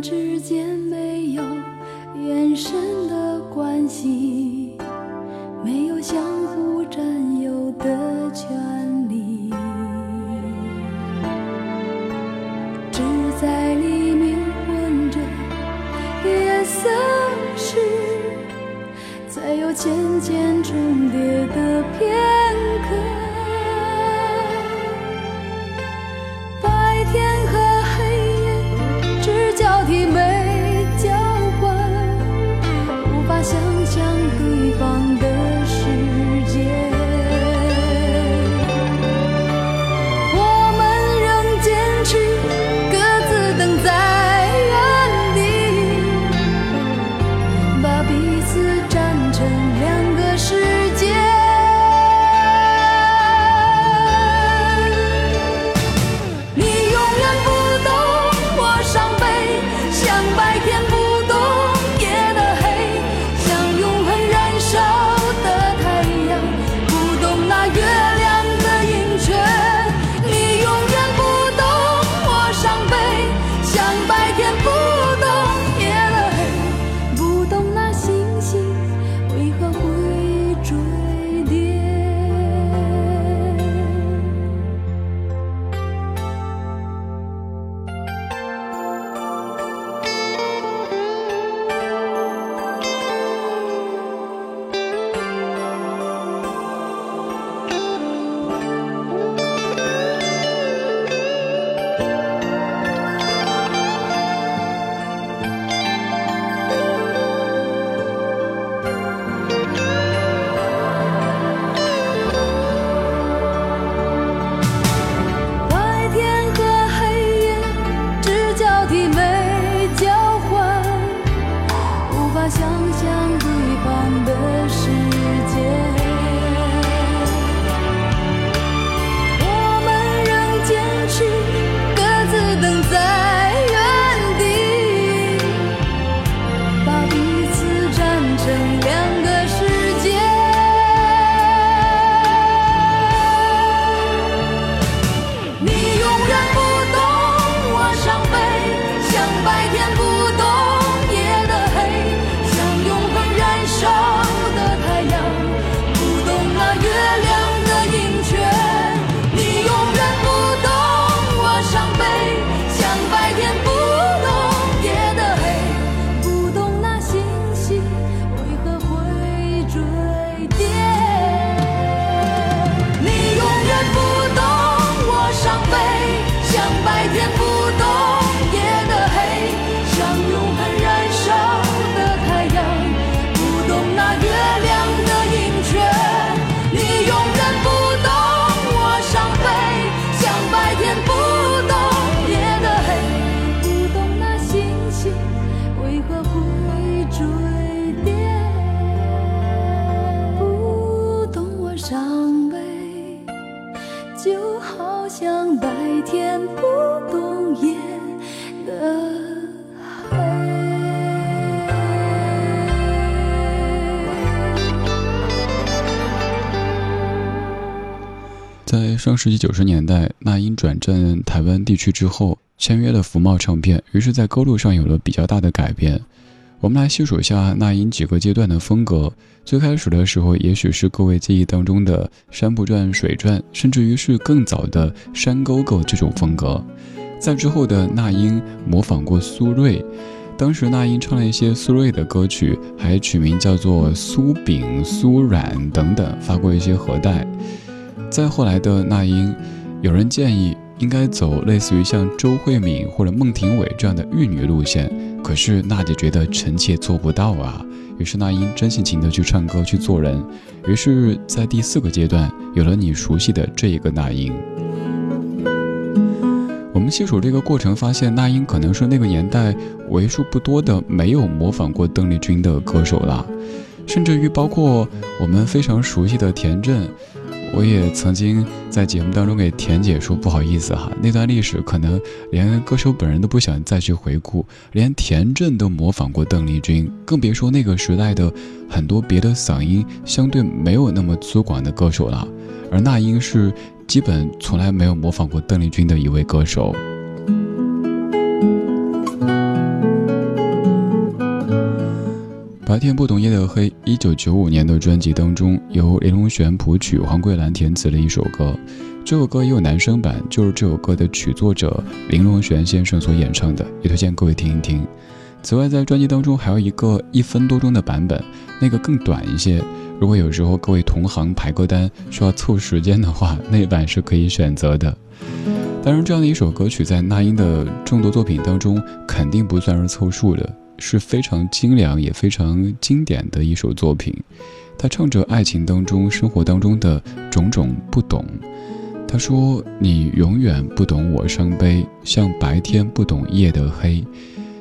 之间没有延伸的关系没有相互占有的权利。只在黎明混着夜色时才有渐渐重叠上世纪九十年代，那英转战台湾地区之后，签约了福茂唱片，于是，在歌路上有了比较大的改变。我们来细数一下那英几个阶段的风格。最开始的时候，也许是各位记忆当中的山不转水转，甚至于是更早的山沟沟这种风格。在之后的那英模仿过苏芮，当时那英唱了一些苏芮的歌曲，还取名叫做苏饼、苏软等等，发过一些盒带。再后来的那英，有人建议应该走类似于像周慧敏或者孟庭苇这样的玉女路线，可是娜姐觉得臣妾做不到啊。于是那英真性情的去唱歌去做人，于是，在第四个阶段有了你熟悉的这一个那英。我们细数这个过程，发现那英可能是那个年代为数不多的没有模仿过邓丽君的歌手了，甚至于包括我们非常熟悉的田震。我也曾经在节目当中给田姐说不好意思哈，那段历史可能连歌手本人都不想再去回顾，连田震都模仿过邓丽君，更别说那个时代的很多别的嗓音相对没有那么粗犷的歌手了。而那英是基本从来没有模仿过邓丽君的一位歌手。白天不懂夜的黑，一九九五年的专辑当中，由林隆璇谱曲、黄桂兰填词的一首歌。这首歌也有男声版，就是这首歌的曲作者林隆璇先生所演唱的，也推荐各位听一听。此外，在专辑当中还有一个一分多钟的版本，那个更短一些。如果有时候各位同行排歌单需要凑时间的话，那版是可以选择的。当然，这样的一首歌曲在那英的众多作品当中，肯定不算是凑数的。是非常精良也非常经典的一首作品，他唱着爱情当中、生活当中的种种不懂。他说：“你永远不懂我伤悲，像白天不懂夜的黑，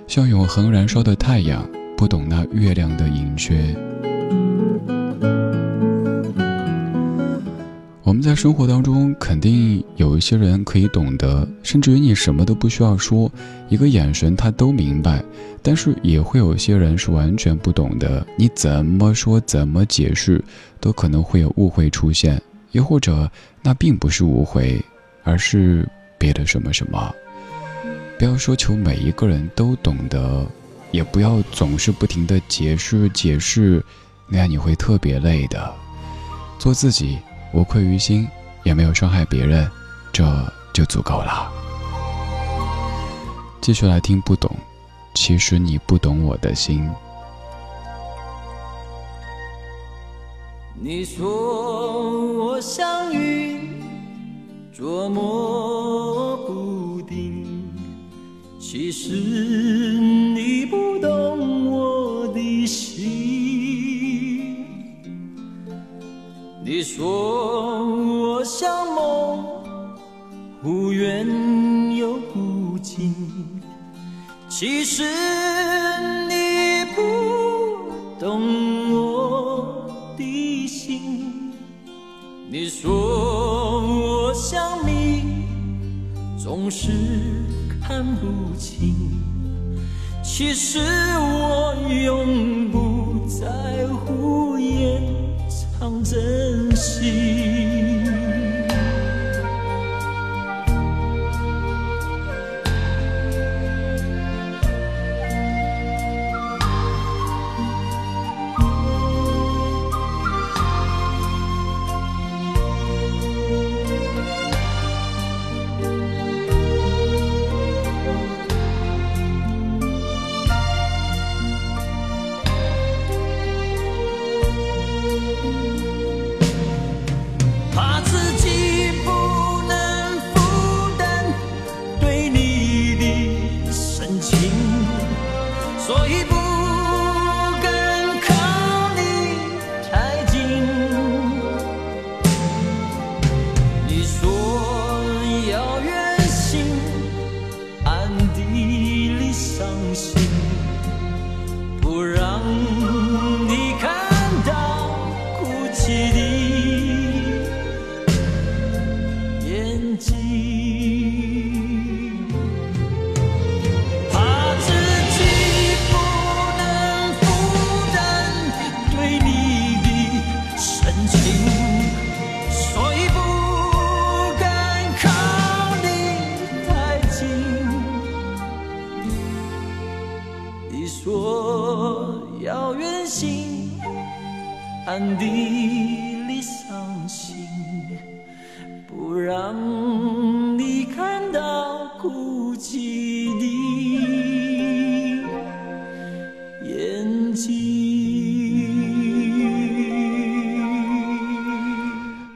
像永恒燃烧的太阳，不懂那月亮的盈缺。”我们在生活当中肯定有一些人可以懂得，甚至于你什么都不需要说，一个眼神他都明白。但是也会有些人是完全不懂的，你怎么说怎么解释，都可能会有误会出现，又或者那并不是误会，而是别的什么什么。不要说求每一个人都懂得，也不要总是不停的解释解释，那样你会特别累的。做自己。无愧于心，也没有伤害别人，这就足够了。继续来听，不懂，其实你不懂我的心。你说我像云，捉摸不定，其实说我像梦，忽远又忽近，其实你不懂我的心。你说我像谜，总是看不清，其实我永不在乎掩藏真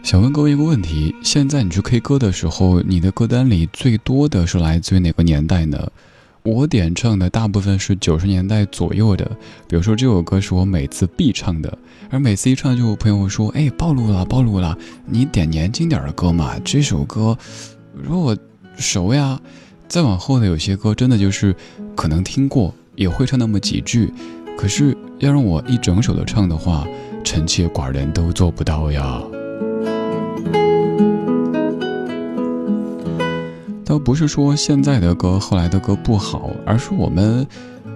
想问各位一个问题：现在你去 K 歌的时候，你的歌单里最多的是来自于哪个年代呢？我点唱的大部分是九十年代左右的，比如说这首歌是我每次必唱的，而每次一唱就有朋友说：“哎，暴露了，暴露了，你点年轻点的歌嘛。”这首歌，如果熟呀。再往后的有些歌，真的就是可能听过，也会唱那么几句，可是要让我一整首的唱的话，臣妾寡人都做不到呀。倒不是说现在的歌、后来的歌不好，而是我们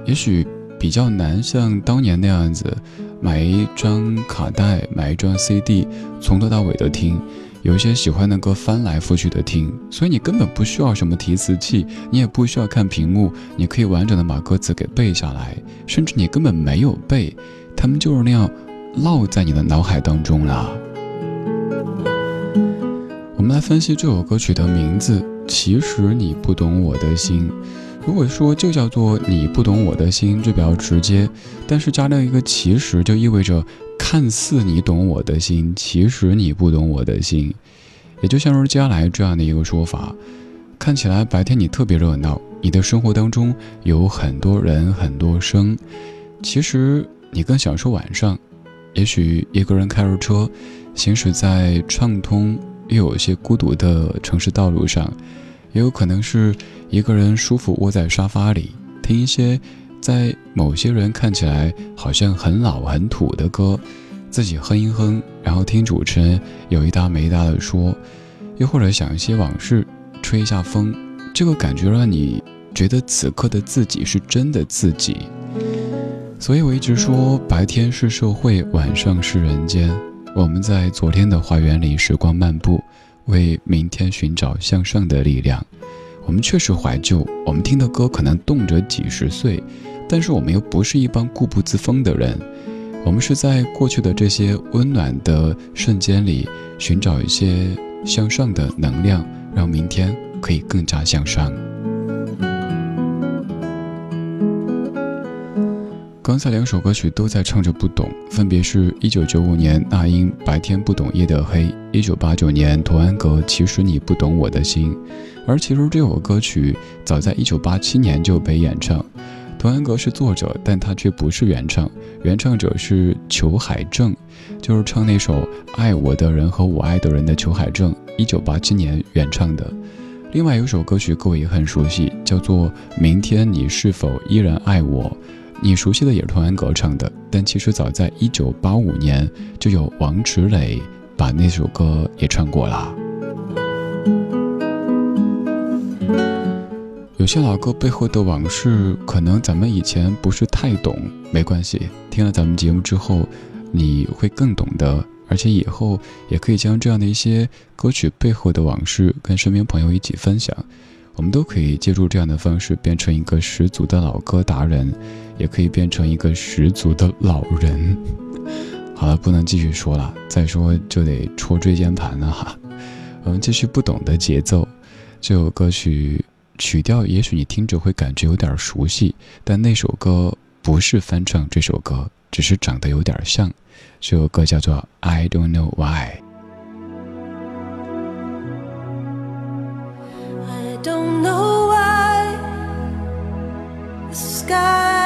也许比较难像当年那样子，买一张卡带、买一张 CD，从头到尾的听。有一些喜欢的歌翻来覆去的听，所以你根本不需要什么提词器，你也不需要看屏幕，你可以完整的把歌词给背下来，甚至你根本没有背，他们就是那样烙在你的脑海当中了。我们来分析这首歌曲的名字。其实你不懂我的心。如果说就叫做你不懂我的心，就比较直接。但是加了一个其实，就意味着看似你懂我的心，其实你不懂我的心。也就像是接下来这样的一个说法：看起来白天你特别热闹，你的生活当中有很多人很多声，其实你更享受晚上。也许一个人开着车，行驶在畅通。又有一些孤独的城市道路上，也有可能是一个人舒服窝在沙发里，听一些在某些人看起来好像很老很土的歌，自己哼一哼，然后听主持人有一搭没一搭的说，又或者想一些往事，吹一下风，这个感觉让你觉得此刻的自己是真的自己。所以我一直说，白天是社会，晚上是人间。我们在昨天的花园里时光漫步，为明天寻找向上的力量。我们确实怀旧，我们听的歌可能动辄几十岁，但是我们又不是一帮固步自封的人。我们是在过去的这些温暖的瞬间里，寻找一些向上的能量，让明天可以更加向上。刚才两首歌曲都在唱着不懂，分别是一九九五年那英《白天不懂夜的黑》，一九八九年童安格《其实你不懂我的心》。而其实这首歌曲早在一九八七年就被演唱，童安格是作者，但他却不是原唱，原唱者是裘海正，就是唱那首《爱我的人和我爱的人》的裘海正，一九八七年原唱的。另外有首歌曲各位也很熟悉，叫做《明天你是否依然爱我》。你熟悉的也是童安格唱的，但其实早在一九八五年就有王池磊把那首歌也唱过了。有些老歌背后的往事，可能咱们以前不是太懂，没关系，听了咱们节目之后，你会更懂得，而且以后也可以将这样的一些歌曲背后的往事跟身边朋友一起分享。我们都可以借助这样的方式变成一个十足的老歌达人，也可以变成一个十足的老人。好了，不能继续说了，再说就得戳椎间盘了哈。我们继续不懂的节奏，这首歌曲曲调也许你听着会感觉有点熟悉，但那首歌不是翻唱这首歌，只是长得有点像。这首歌叫做《I Don't Know Why》。sky.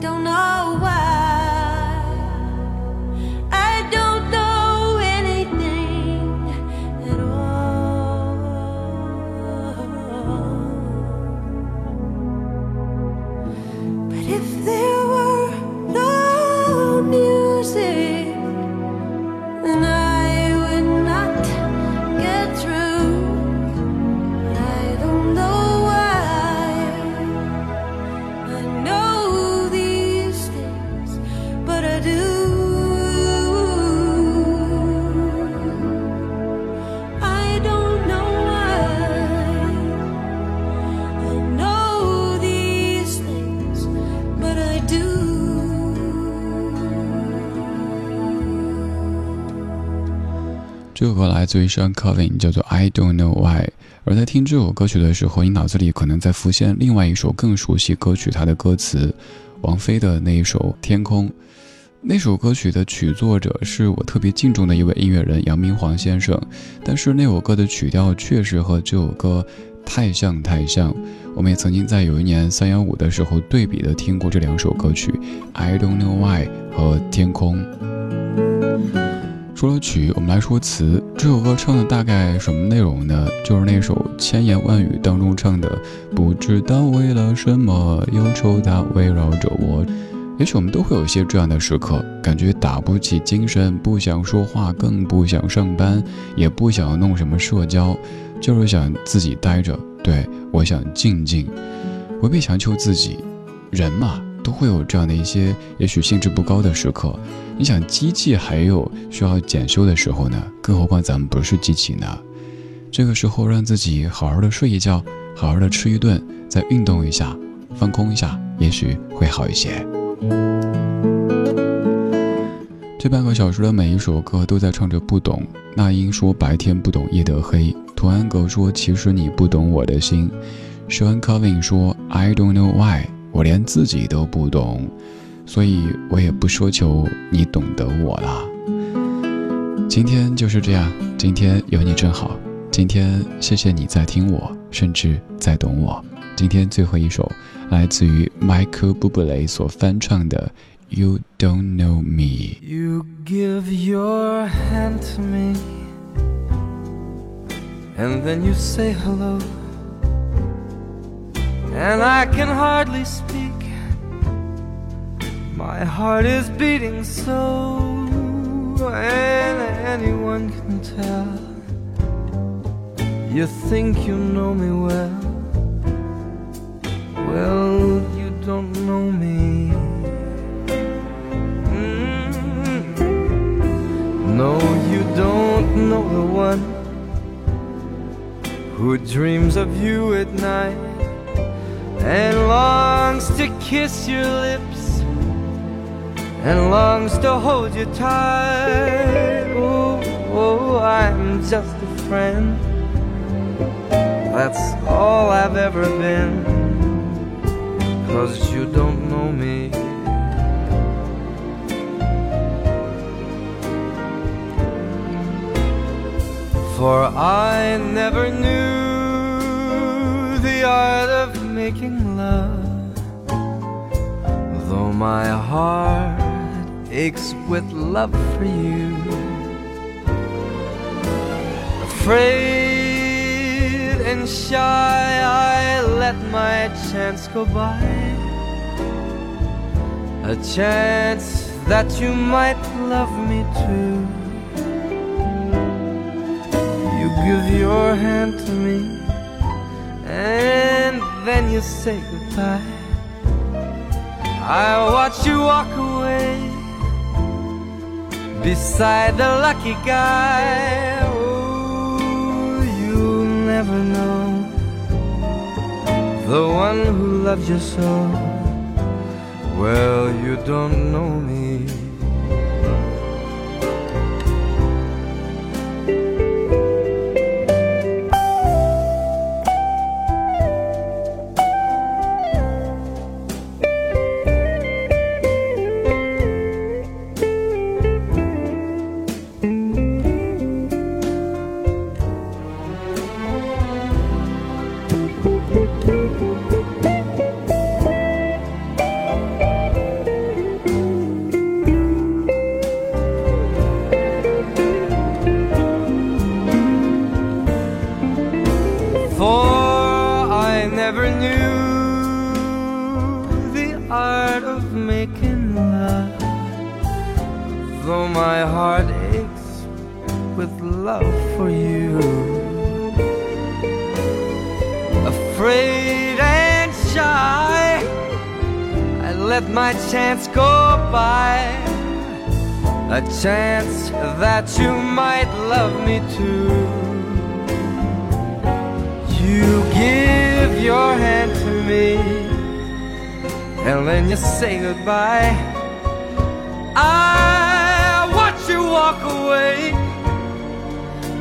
don't know why. 这首歌来自于 Sean Covin，叫做 I Don't Know Why。而在听这首歌曲的时候，你脑子里可能在浮现另外一首更熟悉歌曲，它的歌词，王菲的那一首《天空》。那首歌曲的曲作者是我特别敬重的一位音乐人杨明煌先生，但是那首歌的曲调确实和这首歌太像太像。我们也曾经在有一年三幺五的时候对比的听过这两首歌曲《I Don't Know Why》和《天空》。说了曲，我们来说词。这首歌唱的大概什么内容呢？就是那首千言万语当中唱的“不知道为了什么，忧愁它围绕着我”。也许我们都会有一些这样的时刻，感觉打不起精神，不想说话，更不想上班，也不想弄什么社交，就是想自己待着。对我想静静，不必强求自己。人嘛。都会有这样的一些，也许兴致不高的时刻。你想，机器还有需要检修的时候呢，更何况咱们不是机器呢？这个时候，让自己好好的睡一觉，好好的吃一顿，再运动一下，放空一下，也许会好一些。这半个小时的每一首歌都在唱着不懂。那英说白天不懂夜的黑，图安格说其实你不懂我的心，Sean Covin 说 I don't know why。我连自己都不懂，所以我也不奢求你懂得我了。今天就是这样，今天有你真好。今天谢谢你在听我，甚至在懂我。今天最后一首来自于 Michael Bublé 所翻唱的《You Don't Know Me》。You give your hand to me, and then you say hello. and I can hardly speak. My heart is beating so, and anyone can tell. You think you know me well. Well, you don't know me. Mm. No, you don't know the one who dreams of you at night and longs to kiss your lips and longs to hold you tight. Oh, oh, I'm just a friend. That's all I've ever been. Cause you don't know me. For I never knew the art of making love. Though my heart aches with love for you. Afraid and shy, I let my chance go by. A chance that you might love me too. You give your hand to me, and then you say goodbye. I watch you walk away beside the lucky guy. Oh, you'll never know the one who loves you so. Well, you don't know me. Art of making love. Though my heart aches with love for you. Afraid and shy, I let my chance go by. A chance that you might love me too. You give your hand to me, and then you say goodbye. I watch you walk away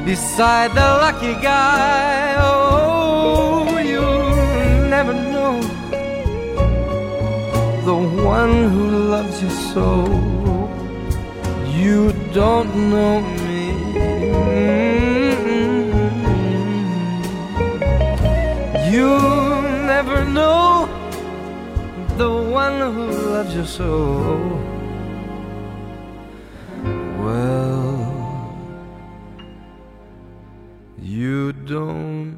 beside the lucky guy. Oh, you'll never know the one who loves you so. You don't know me. Mm-hmm. You never know the one who loves you so. Well, you don't